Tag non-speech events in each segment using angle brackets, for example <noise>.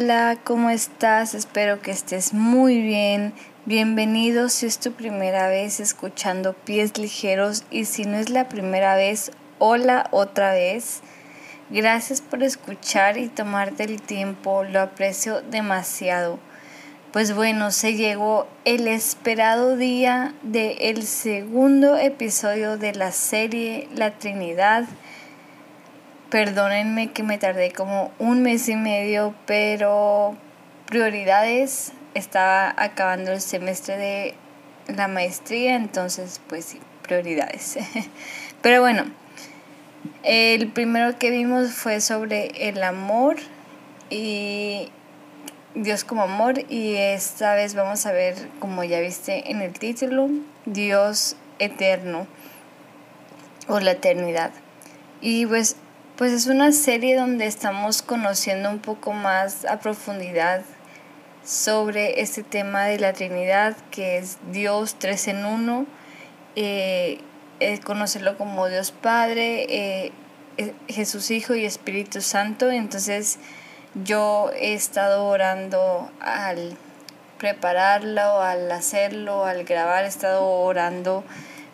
Hola, ¿cómo estás? Espero que estés muy bien. Bienvenido si es tu primera vez escuchando Pies Ligeros y si no es la primera vez, hola otra vez. Gracias por escuchar y tomarte el tiempo, lo aprecio demasiado. Pues bueno, se llegó el esperado día del segundo episodio de la serie La Trinidad. Perdónenme que me tardé como un mes y medio, pero prioridades, estaba acabando el semestre de la maestría, entonces pues sí, prioridades. <laughs> pero bueno, el primero que vimos fue sobre el amor y Dios como amor y esta vez vamos a ver, como ya viste en el título, Dios eterno o la eternidad. Y pues, pues es una serie donde estamos conociendo un poco más a profundidad sobre este tema de la Trinidad, que es Dios tres en uno, eh, eh, conocerlo como Dios Padre, eh, Jesús Hijo y Espíritu Santo. Entonces, yo he estado orando al prepararlo, al hacerlo, al grabar, he estado orando,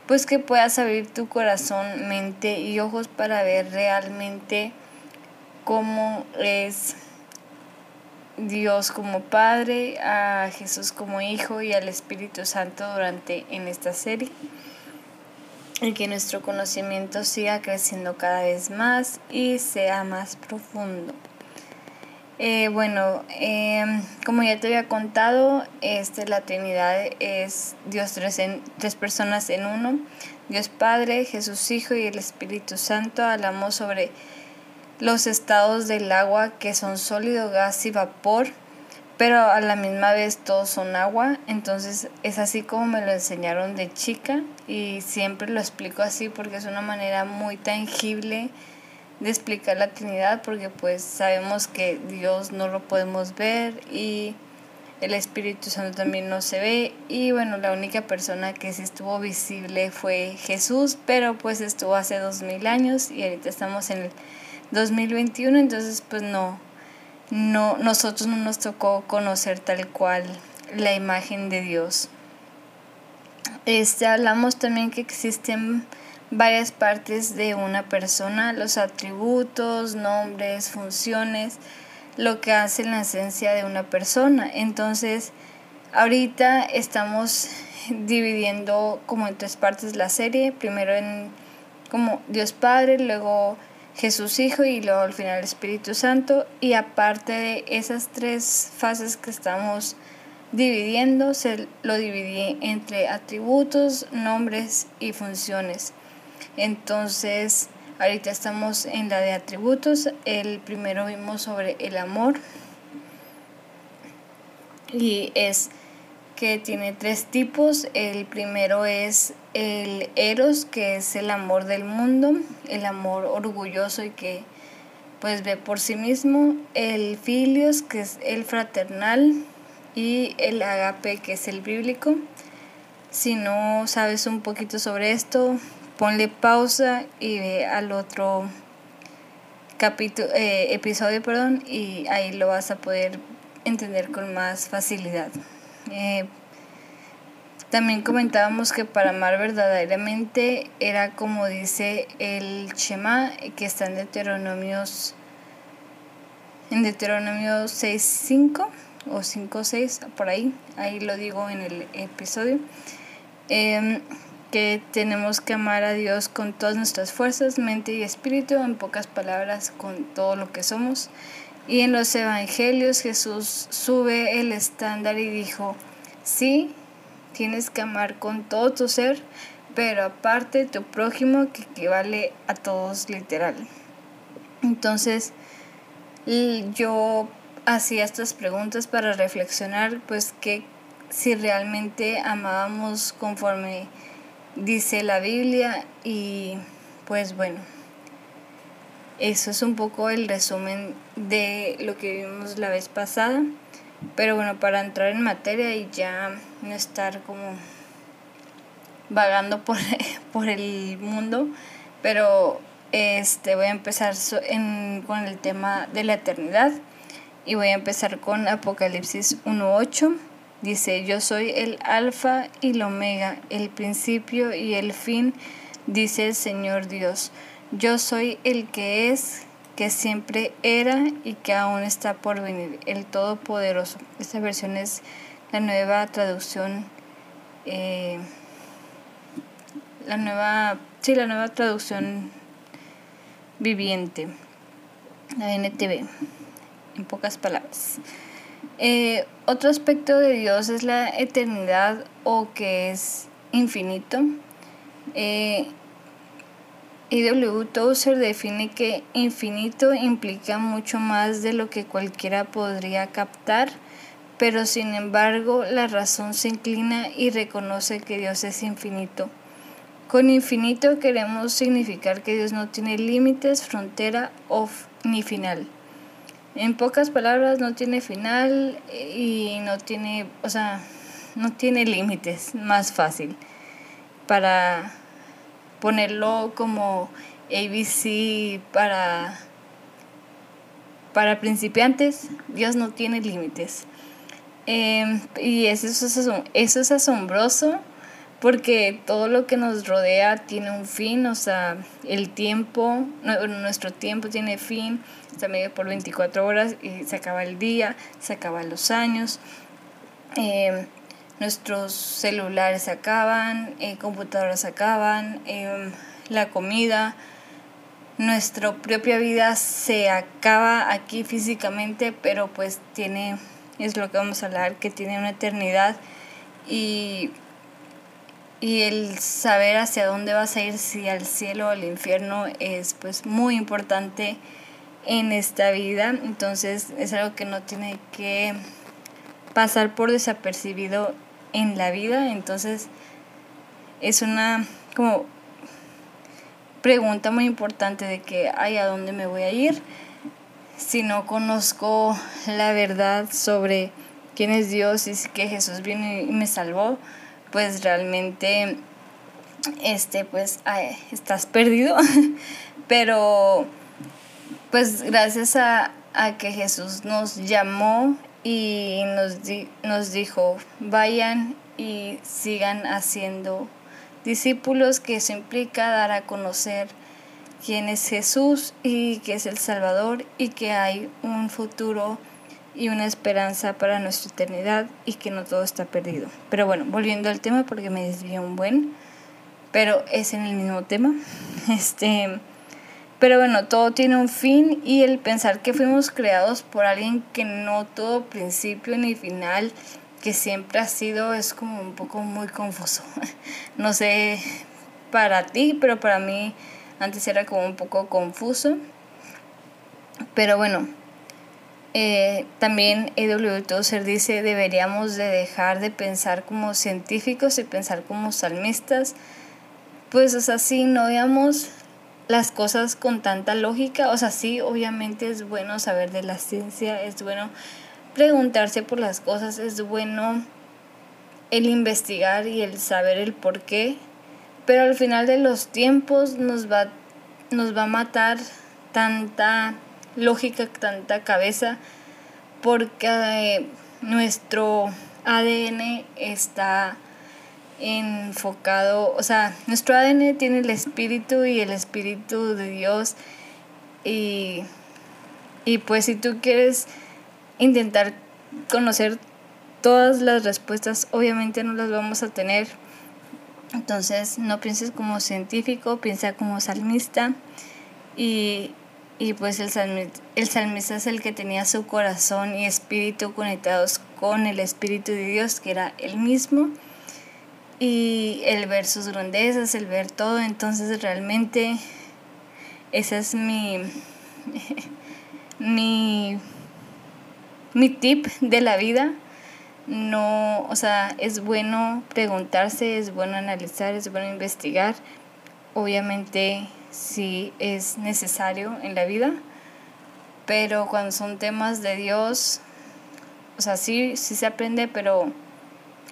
pues que puedas abrir tu corazón, mente y ojos para ver realmente cómo es Dios como Padre, a Jesús como Hijo y al Espíritu Santo durante en esta serie. Y que nuestro conocimiento siga creciendo cada vez más y sea más profundo. Eh, bueno, em, como ya te había contado, este, la Trinidad es Dios tres, en, tres personas en uno, Dios Padre, Jesús Hijo y el Espíritu Santo. Hablamos sobre los estados del agua que son sólido, gas y vapor, pero a la misma vez todos son agua. Entonces es así como me lo enseñaron de chica y siempre lo explico así porque es una manera muy tangible de explicar la Trinidad porque pues sabemos que Dios no lo podemos ver y el Espíritu Santo también no se ve. Y bueno la única persona que sí estuvo visible fue Jesús pero pues estuvo hace dos mil años y ahorita estamos en el 2021 entonces pues no no nosotros no nos tocó conocer tal cual la imagen de Dios. Este hablamos también que existen varias partes de una persona, los atributos, nombres, funciones, lo que hace la esencia de una persona. Entonces, ahorita estamos <laughs> dividiendo como en tres partes la serie, primero en como Dios Padre, luego Jesús Hijo y luego al final Espíritu Santo. Y aparte de esas tres fases que estamos dividiendo, se lo dividí entre atributos, nombres y funciones. Entonces, ahorita estamos en la de atributos. El primero vimos sobre el amor y es que tiene tres tipos. El primero es el eros, que es el amor del mundo, el amor orgulloso y que pues ve por sí mismo, el filios, que es el fraternal, y el agape, que es el bíblico. Si no sabes un poquito sobre esto, ponle pausa y ve al otro capítulo, eh, episodio, perdón, y ahí lo vas a poder entender con más facilidad. Eh, también comentábamos que para amar verdaderamente era como dice el Shema, que está en Deuteronomios, en Deuteronomio 6.5 o 5.6, por ahí, ahí lo digo en el episodio. Em, que tenemos que amar a Dios con todas nuestras fuerzas, mente y espíritu, en pocas palabras, con todo lo que somos. Y en los evangelios Jesús sube el estándar y dijo, sí, tienes que amar con todo tu ser, pero aparte tu prójimo que equivale a todos literal. Entonces, yo hacía estas preguntas para reflexionar, pues que si realmente amábamos conforme dice la Biblia y pues bueno, eso es un poco el resumen de lo que vimos la vez pasada. Pero bueno, para entrar en materia y ya no estar como vagando por, <laughs> por el mundo, pero este voy a empezar con el tema de la eternidad. y voy a empezar con Apocalipsis 1.8. Dice, yo soy el alfa y el omega, el principio y el fin, dice el Señor Dios. Yo soy el que es, que siempre era y que aún está por venir, el Todopoderoso. Esta versión es la nueva traducción, eh, la nueva, sí, la nueva traducción viviente, la NTV, en pocas palabras. Eh, otro aspecto de Dios es la eternidad o que es infinito. Eh, IW Tozer define que infinito implica mucho más de lo que cualquiera podría captar, pero sin embargo la razón se inclina y reconoce que Dios es infinito. Con infinito queremos significar que Dios no tiene límites, frontera o ni final. En pocas palabras, no tiene final y no tiene, o sea, no tiene límites, más fácil. Para ponerlo como ABC para, para principiantes, Dios no tiene límites. Em, y eso eso es asombroso porque todo lo que nos rodea tiene un fin, o sea, el tiempo, nuestro tiempo tiene fin, está medio por 24 horas y se acaba el día, se acaban los años, em, nuestros celulares se acaban, eh, computadoras se acaban, em, la comida, nuestra propia vida se acaba aquí físicamente, pero pues tiene, es lo que vamos a hablar, que tiene una eternidad y y el saber hacia dónde vas a ir, si al cielo o al infierno, es pues muy importante en esta vida. Entonces es algo que no tiene que pasar por desapercibido en la vida. Entonces es una como pregunta muy importante de que ay a dónde me voy a ir si no conozco la verdad sobre quién es Dios y que Jesús vino y me salvó pues realmente este pues estás perdido. <laughs> Pero pues gracias a, que Jesús nos llamó y nos, nos dijo vayan y sigan haciendo discípulos que eso implica dar a conocer quién es Jesús y que es el Salvador y que hay un futuro y una esperanza para nuestra eternidad y que no todo está perdido. Pero bueno, volviendo al tema porque me desvió un buen, pero es en el mismo tema. <laughs> Este, pero bueno, todo tiene un fin y el pensar que fuimos creados por alguien que no todo principio ni final, que siempre ha sido, es como un poco muy confuso. <laughs> No sé para ti, pero para mí antes era como un poco confuso. Pero bueno, eh, también E.W. Tozer dice, deberíamos de dejar de pensar como científicos y pensar como salmistas. Pues, o sea, sí, no veamos las cosas con tanta lógica. O sea, sí, obviamente es bueno saber de la ciencia, es bueno preguntarse por las cosas, es bueno el investigar y el saber el por qué. Pero al final de los tiempos nos va, nos va a matar tanta lógica, tanta cabeza, porque eh, nuestro ADN está enfocado, o sea, nuestro ADN tiene el espíritu y el espíritu de Dios y, y pues si tú quieres intentar conocer todas las respuestas, obviamente no las vamos a tener. Entonces no pienses como científico, piensa como salmista y y pues el salmista, el salmista es el que tenía su corazón y espíritu conectados con el Espíritu de Dios, que era el mismo. Y el ver sus grandezas, el ver todo, entonces realmente ese es mi, <laughs> mi, mi tip de la vida. No, o sea, es bueno preguntarse, es bueno analizar, es bueno investigar. Obviamente si es necesario en la vida, pero cuando son temas de Dios, o sea, sí, sí se aprende, pero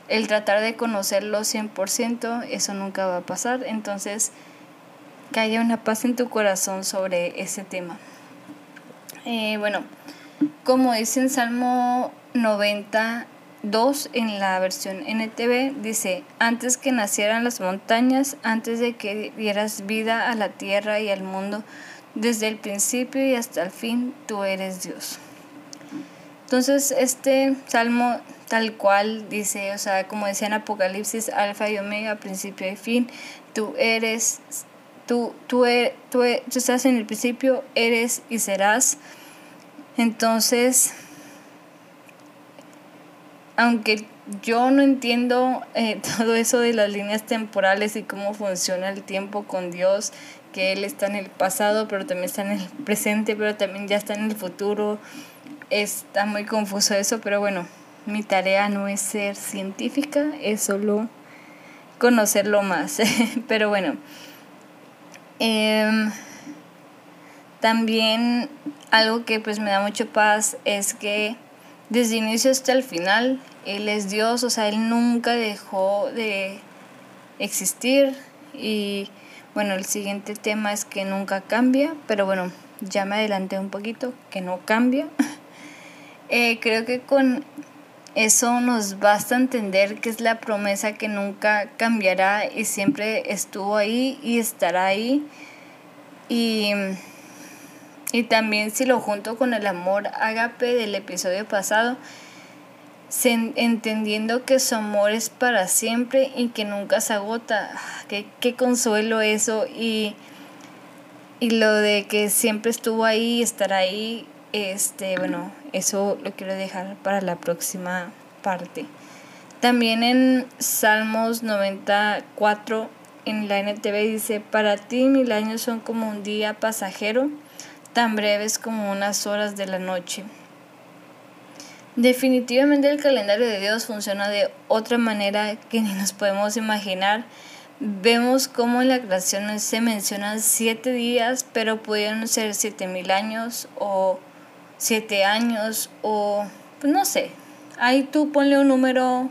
el tratar de conocerlo 100%, eso nunca va a pasar. Entonces, que haya una paz en tu corazón sobre ese tema. Eh, bueno, como dice en Salmo 92 en la versión NTV, dice, antes que nacieran las montañas, antes de que dieras vida a la tierra y al mundo, desde el principio y hasta el fin, tú eres Dios. Entonces, este salmo tal cual dice, o sea, como decía en Apocalipsis, alfa y omega, principio y fin, tú eres, tú, tú, er, tú, er, tú estás en el principio, eres y serás. Entonces, aunque yo no entiendo eh, <laughs> todo eso de las líneas temporales y cómo funciona el tiempo con Dios, que Él está en el pasado, pero también está en el presente, pero también ya está en el futuro, está muy confuso eso, pero bueno, mi tarea no es ser científica, es solo conocerlo más. <laughs> pero bueno, em, también algo que pues me da mucho paz es que desde inicio hasta el final, Él es Dios, o sea, Él nunca dejó de existir y bueno, el siguiente tema es que nunca cambia, pero bueno, ya me adelanté un poquito, que no cambia. <laughs> Eh, creo que con eso nos basta entender que es la promesa que nunca cambiará y siempre estuvo ahí y estará ahí. Y, y también si lo junto con el amor agape del episodio pasado, entendiendo que su amor es para siempre y que nunca se agota. Ah, qué, qué consuelo eso y, y lo de que siempre estuvo ahí y estará ahí este, bueno, eso lo quiero dejar para la próxima parte. También en Salmos 94 en la NTV dice, para ti mil años son como un día pasajero, tan breves como unas horas de la noche. Definitivamente el calendario de Dios funciona de otra manera que ni nos podemos imaginar. Vemos cómo en la creación se mencionan siete días, pero pudieron ser siete mil años o siete años o pues no sé. Ahí tú ponle un número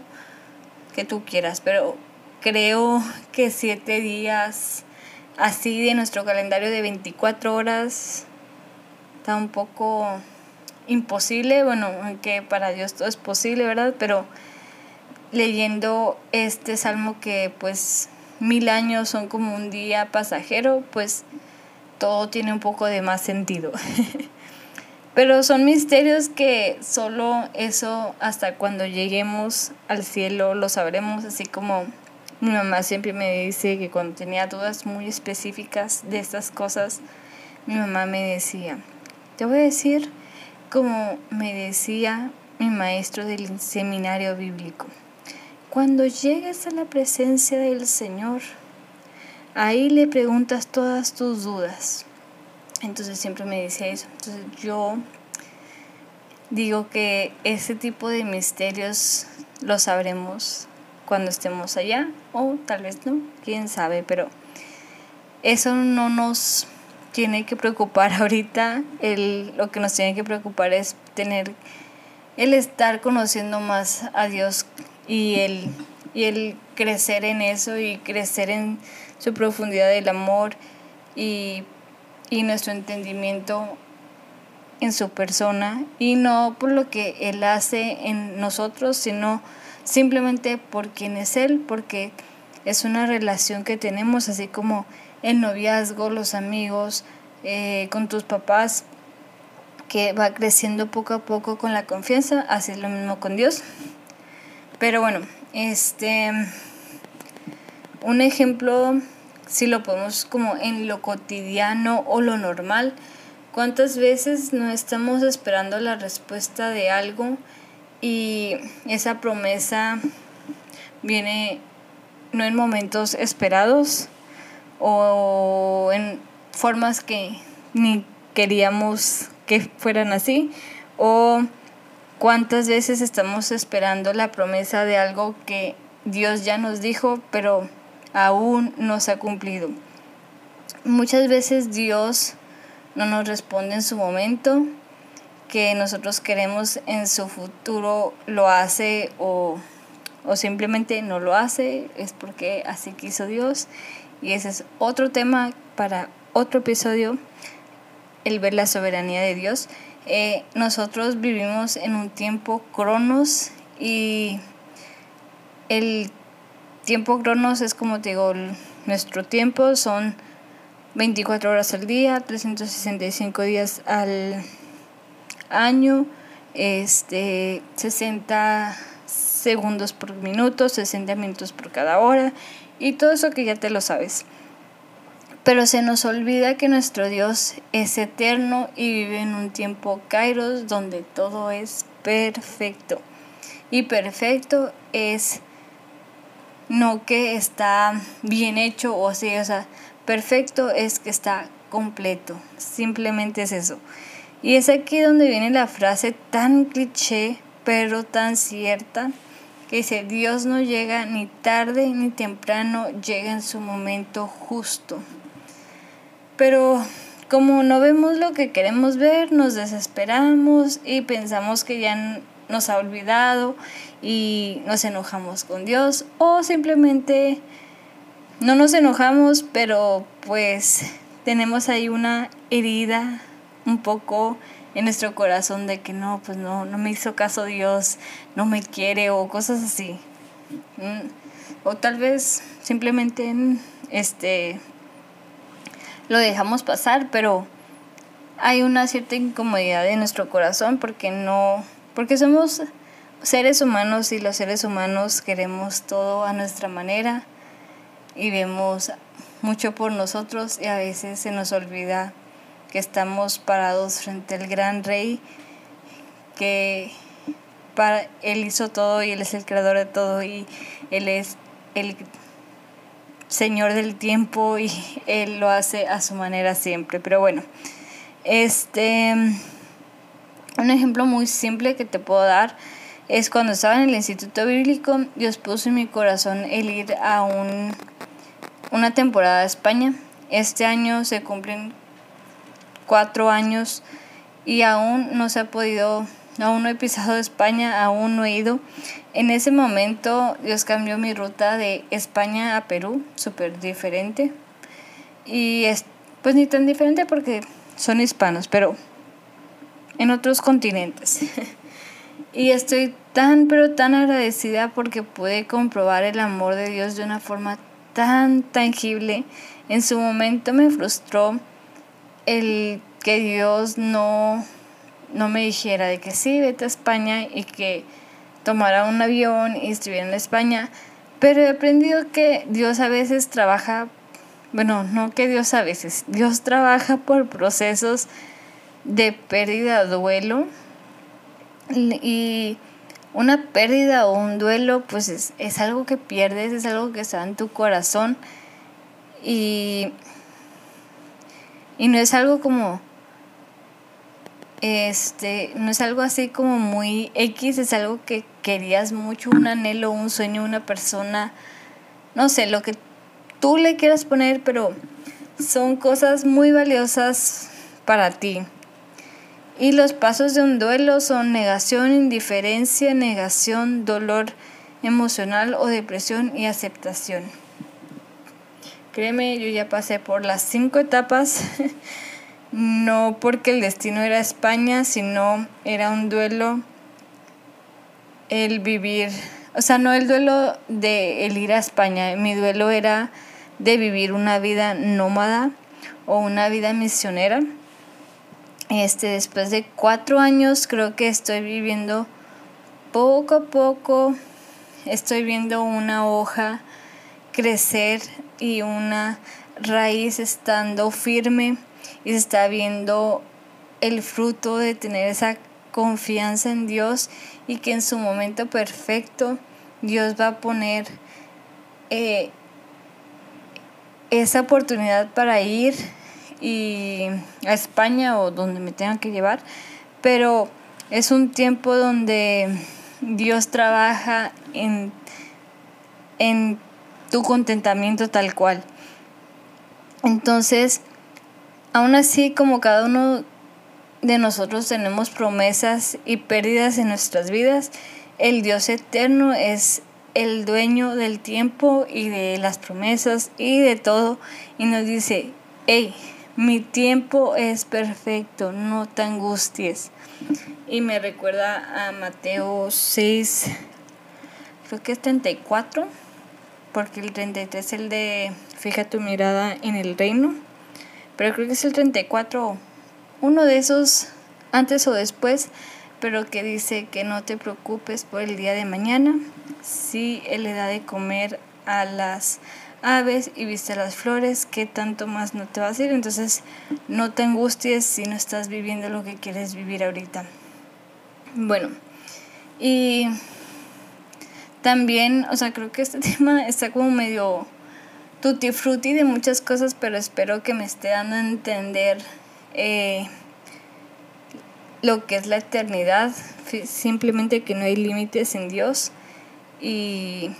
que tú quieras, pero creo que siete días así de nuestro calendario de 24 horas está un poco imposible, bueno, aunque para Dios todo es posible, ¿verdad? Pero leyendo este salmo que pues mil años son como un día pasajero, pues todo tiene un poco de más sentido. <laughs> Pero son misterios que solo eso hasta cuando lleguemos al cielo lo sabremos, así como mi mamá siempre me dice que cuando tenía dudas muy específicas de estas cosas, mi mamá me decía, te voy a decir como me decía mi maestro del seminario bíblico, cuando llegues a la presencia del Señor, ahí le preguntas todas tus dudas entonces siempre me dice eso. Entonces yo digo que ese tipo de misterios lo sabremos cuando estemos allá o tal vez no, quién sabe, pero eso no nos tiene que preocupar <laughs> ahorita. El, lo que nos tiene que preocupar es tener el estar conociendo más a Dios y el, y el crecer en eso y crecer en su profundidad del amor y y nuestro entendimiento en su persona y no por lo que Él hace en nosotros, sino simplemente por quien es Él, porque es una relación que tenemos, así como el noviazgo, los amigos, eh, con tus papás, que va creciendo poco a poco con la confianza, así es lo mismo con Dios. Pero bueno, este, un ejemplo si lo podemos como en lo cotidiano o lo normal. ¿Cuántas veces no estamos esperando la respuesta de algo y esa promesa viene no en momentos esperados o en formas que ni queríamos que fueran así? ¿O cuántas veces estamos esperando la promesa de algo que Dios ya nos dijo, pero aún no se ha cumplido. Muchas veces Dios no nos responde en su momento, que nosotros queremos en su futuro lo hace o, o simplemente no lo hace, es porque así quiso Dios. Y ese es otro tema para otro episodio, el ver la soberanía de Dios. Eh, nosotros vivimos en un tiempo cronos y el tiempo cronos es como te digo, nuestro tiempo son 24 horas al día, 365 días al año, este 60 segundos por minuto, 60 minutos por cada hora y todo eso que ya te lo sabes. Pero se nos olvida que nuestro Dios es eterno y vive en un tiempo kairos donde todo es perfecto. Y perfecto es no que está bien hecho o así, o sea, perfecto es que está completo. Simplemente es eso. Y es aquí donde viene la frase tan cliché, pero tan cierta, que dice, Dios no llega ni tarde ni temprano, llega en su momento justo. Pero como no vemos lo que queremos ver, nos desesperamos y pensamos que ya nos ha olvidado y nos enojamos con Dios o simplemente no nos enojamos, pero pues tenemos ahí una herida un poco en nuestro corazón de que no, pues no, no me hizo caso Dios, no me quiere o cosas así. Mm, o tal vez simplemente este lo dejamos pasar, pero hay una cierta incomodidad en nuestro corazón porque no, porque somos seres humanos y los seres humanos queremos todo a nuestra manera y vemos mucho por nosotros y a veces se nos olvida que estamos parados frente al gran rey que para él hizo todo y él es el creador de todo y él es el señor del tiempo y él lo hace a su manera siempre. Pero bueno, este, un ejemplo muy simple que te puedo dar es cuando estaba en el Instituto Bíblico, Dios puso en mi corazón el ir a un, una temporada a España. Este año se cumplen cuatro años y aún no se ha podido, aún no he pisado España, aún no he ido. En ese momento Dios cambió mi ruta de España a Perú, súper diferente. Y es, pues ni tan diferente porque son hispanos, pero en otros continentes. <laughs> y estoy tan, pero tan agradecida porque pude comprobar el amor de Dios de una forma tan tangible. En su momento me frustró el que Dios no, no me dijera de que sí, vete a España y que tomara un avión y estuviera en España, pero he aprendido que Dios a veces trabaja, bueno, no que Dios a veces, Dios trabaja por procesos de pérdida, duelo. Y una pérdida o un duelo pues es, es algo que pierdes, es algo que está en tu corazón. Y, y no es algo como este, no es algo así como muy X, es algo que querías mucho, un anhelo, un sueño, una persona, no sé, lo que tú le quieras poner, pero son cosas muy valiosas para ti. Y los pasos de un duelo son negación, indiferencia, negación, dolor emocional o depresión y aceptación. Créeme, yo ya pasé por las cinco etapas <laughs> no porque el destino era España, sino era un duelo el vivir, o sea, no el duelo de el ir a España, mi duelo era de vivir una vida nómada o una vida misionera. Este, después de cuatro años creo que estoy viviendo poco a poco, estoy viendo una hoja crecer y una raíz estando firme y se está viendo el fruto de tener esa confianza en Dios y que en su momento perfecto Dios va a poner eh, esa oportunidad para ir y a España o donde me tengan que llevar, pero es un tiempo donde Dios trabaja en, en tu contentamiento tal cual. Entonces, Aún así, como cada uno de nosotros tenemos promesas y pérdidas en nuestras vidas, el Dios eterno es el dueño del tiempo y de las promesas y de todo y nos dice, hey, Mi tiempo es perfecto, no te angusties. Y me recuerda a Mateo 6, creo que es 34, porque el 33 es el de fija tu mirada en el reino, pero creo que es el 34, uno de esos antes o después, pero que dice que no te preocupes por el día de mañana, si Él le da de comer a las aves y viste las flores, ¿qué tanto más no te va a hacer? Entonces no te angusties si no estás viviendo lo que quieres vivir ahorita. Bueno, y también, o sea, creo que este <laughs> tema está como medio tutti frutti de muchas cosas, pero espero que me esté dando a entender eh, lo que es la eternidad, simplemente que no hay límites en Dios y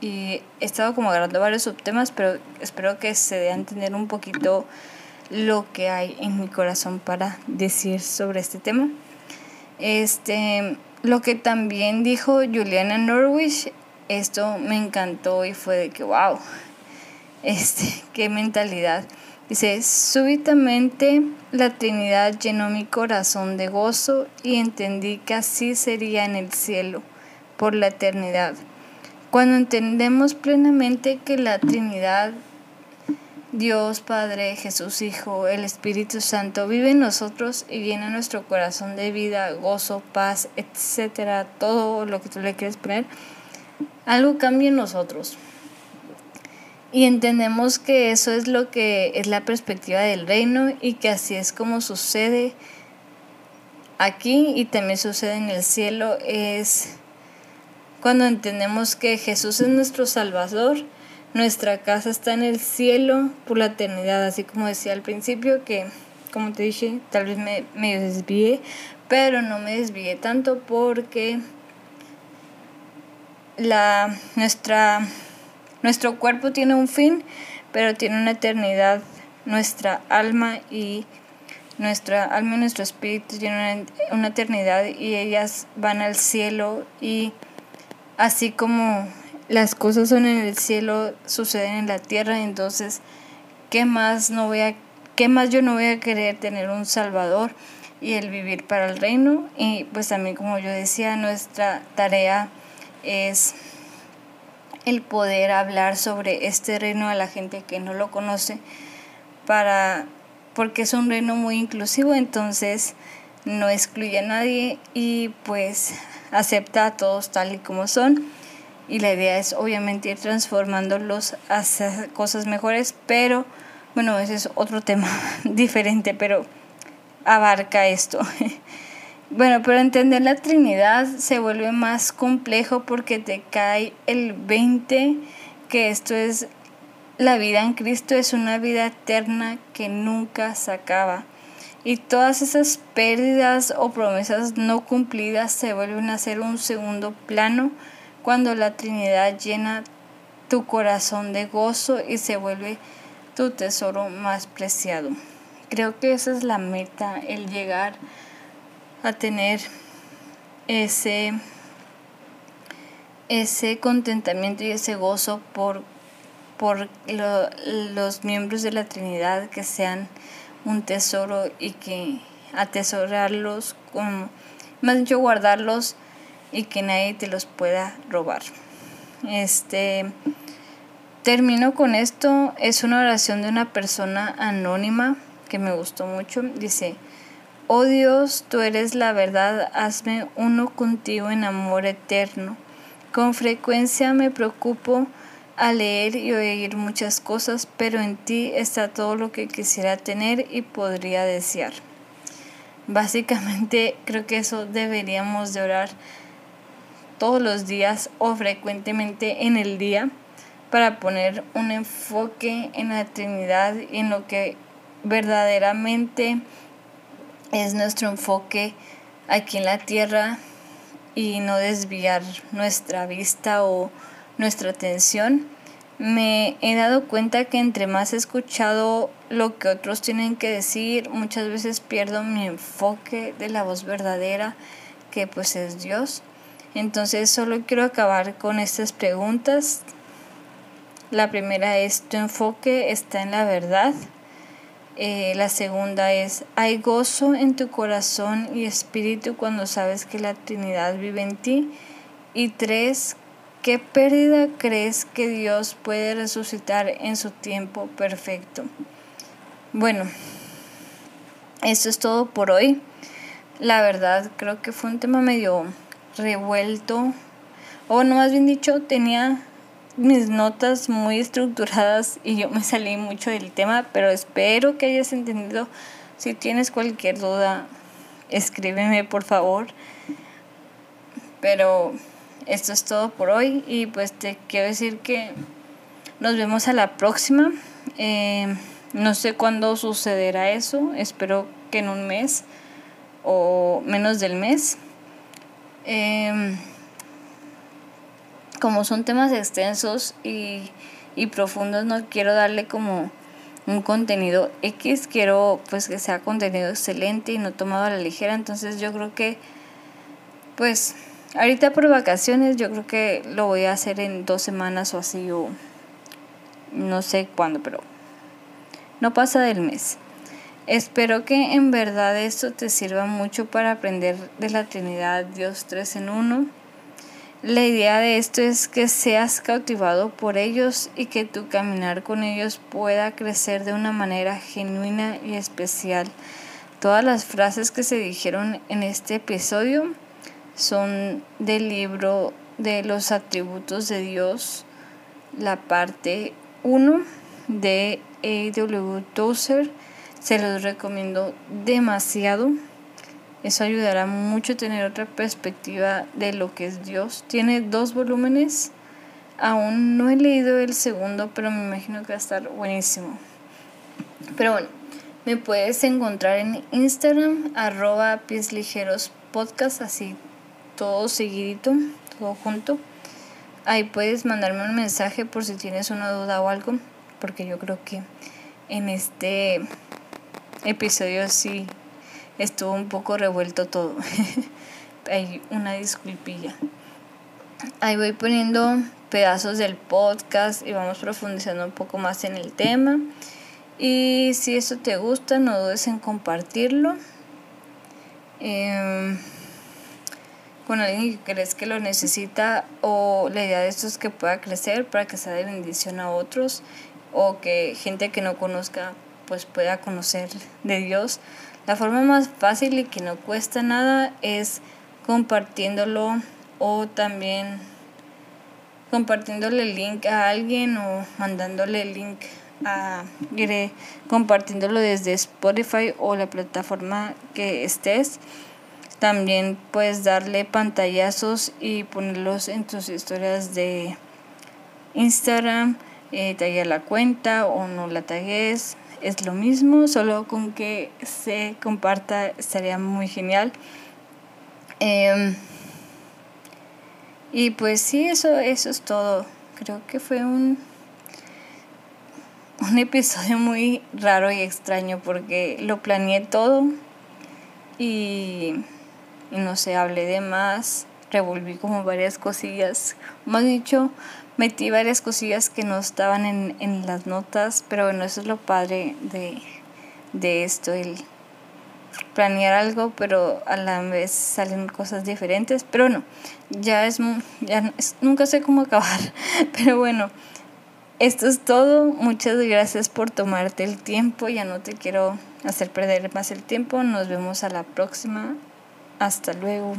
y he estado como agarrando varios subtemas, pero espero que se dé a entender un poquito lo que hay en mi corazón para decir sobre este tema. Este, lo que también dijo Juliana Norwich, esto me encantó y fue de que wow. Este, <laughs> qué mentalidad. Dice, súbitamente la Trinidad llenó mi corazón de gozo y entendí que así sería en el cielo por la eternidad cuando entendemos plenamente que la Trinidad, Dios Padre, Jesús Hijo, el Espíritu Santo vive en nosotros y llena nuestro corazón de vida, gozo, paz, etcétera, todo lo que tú le quieres poner, algo cambia en nosotros. Y entendemos que eso es lo que es la perspectiva del reino y que así es como sucede aquí y también sucede en el cielo es cuando entendemos que Jesús es nuestro Salvador, nuestra casa está en el cielo por la eternidad, así como decía al principio que, como te dije, tal vez me, me desvié, pero no me desvié tanto porque la, nuestra, nuestro cuerpo tiene un fin, pero tiene una eternidad, nuestra alma y nuestra alma y nuestro espíritu tienen una, una eternidad y ellas van al cielo y así como las cosas son en el cielo, suceden en la tierra, entonces, ¿qué más, no voy a, qué más yo no voy a querer tener un Salvador y el vivir para el reino? Y pues también, como yo decía, nuestra tarea es el poder hablar sobre este reino a la gente que no lo conoce para porque es un reino muy inclusivo entonces no excluye a nadie y pues acepta a todos tal y como son y la idea es obviamente ir transformándolos hacia cosas mejores, pero bueno, ese es otro tema <laughs> diferente, pero abarca esto. <laughs> Bueno, pero entender la Trinidad se vuelve más complejo porque te cae el 20 que esto es la vida en Cristo es una vida eterna que nunca se acaba. Y todas esas pérdidas o promesas no cumplidas se vuelven a ser un segundo plano cuando la Trinidad llena tu corazón de gozo y se vuelve tu tesoro más preciado. Creo que esa es la meta, el llegar a tener ese, ese contentamiento y ese gozo por, por los miembros de la Trinidad que sean un tesoro y que atesorarlos, como, más dicho, guardarlos y que nadie te los pueda robar. Este termino con esto, es una oración de una persona anónima que me gustó mucho. Dice, Oh Dios, tú eres la verdad, hazme uno contigo en amor eterno. Con frecuencia me preocupo a leer y oír muchas cosas, pero en ti está todo lo que quisiera tener y podría desear. Básicamente creo que eso deberíamos de orar todos los días o frecuentemente en el día para poner un enfoque en la Trinidad en lo que verdaderamente es nuestro enfoque aquí en la tierra y no desviar nuestra vista o nuestra atención, me he dado cuenta que entre más he escuchado lo que otros tienen que decir, muchas veces pierdo mi enfoque de la voz verdadera, que pues es Dios. Entonces solo quiero acabar con estas preguntas. La primera es, ¿tu enfoque está en la verdad? Eh, la segunda es, hay gozo en tu corazón y espíritu cuando sabes que la Trinidad vive en ti. Y tres, ¿qué pérdida crees que Dios puede resucitar en su tiempo perfecto? Bueno, eso es todo por hoy. La verdad, creo que fue un tema medio revuelto. O no, más bien dicho, tenía mis notas muy estructuradas y yo me salí mucho del tema, pero espero que hayas entendido. Si tienes cualquier duda, escríbeme por favor. Pero esto es todo por hoy y pues te quiero decir que nos vemos a la próxima. Eh, no sé cuándo sucederá eso, espero que en un mes o menos del mes. Eh, como son temas extensos y, profundos, no quiero darle como un contenido X, quiero pues que sea contenido excelente y no tomado a la ligera, entonces yo creo que pues ahorita por vacaciones yo creo que lo voy a hacer en dos semanas o así o no sé cuándo, pero no pasa del mes. Espero que en verdad esto te sirva mucho para aprender de la Trinidad, Dios tres en uno la idea de esto es que seas cautivado por ellos y que tu caminar con ellos pueda crecer de una manera genuina y especial. Todas las frases que se dijeron en este episodio son del libro de los atributos de Dios, la parte 1 de A.W. Tozer. Se los recomiendo demasiado. Eso ayudará mucho a tener otra perspectiva de lo que es Dios. Tiene dos volúmenes. Aún no he leído el segundo, pero me imagino que va a estar buenísimo. Pero bueno, me puedes encontrar en Instagram, arroba pies ligeros podcast, así todo seguidito, todo junto. Ahí puedes mandarme un mensaje por si tienes una duda o algo, porque yo creo que en este episodio sí estuvo un poco revuelto todo. <laughs> Hay una disculpilla. Ahí voy poniendo pedazos del podcast y vamos profundizando un poco más en el tema. Y si esto te gusta, no dudes en compartirlo em, con alguien que crees que lo necesita o la idea de esto es que pueda crecer para que sea de bendición a otros o que gente que no conozca pues pueda conocer de Dios la forma más fácil y que no cuesta nada es compartiéndolo o también compartiéndole el link a alguien o mandándole el link a compartiéndolo desde Spotify o la plataforma que estés. También puedes darle pantallazos y ponerlos en tus historias de Instagram, eh, la cuenta o no la tagues es lo mismo, solo con que se comparta estaría muy genial. Em, y pues sí, eso, eso es todo. Creo que fue un, un <laughs> episodio muy raro y extraño porque lo planeé todo y, y no sé, hablé de más, revolví como varias cosillas. Más dicho, metí varias cosillas que no estaban en, en las notas, pero bueno, eso es lo padre de, de esto, el planear algo, pero a la vez salen cosas diferentes, pero no, ya es, ya nunca sé cómo acabar, <laughs> pero bueno, esto es todo, muchas gracias por tomarte el tiempo, ya no te quiero hacer perder más el tiempo, nos vemos a la próxima, hasta luego.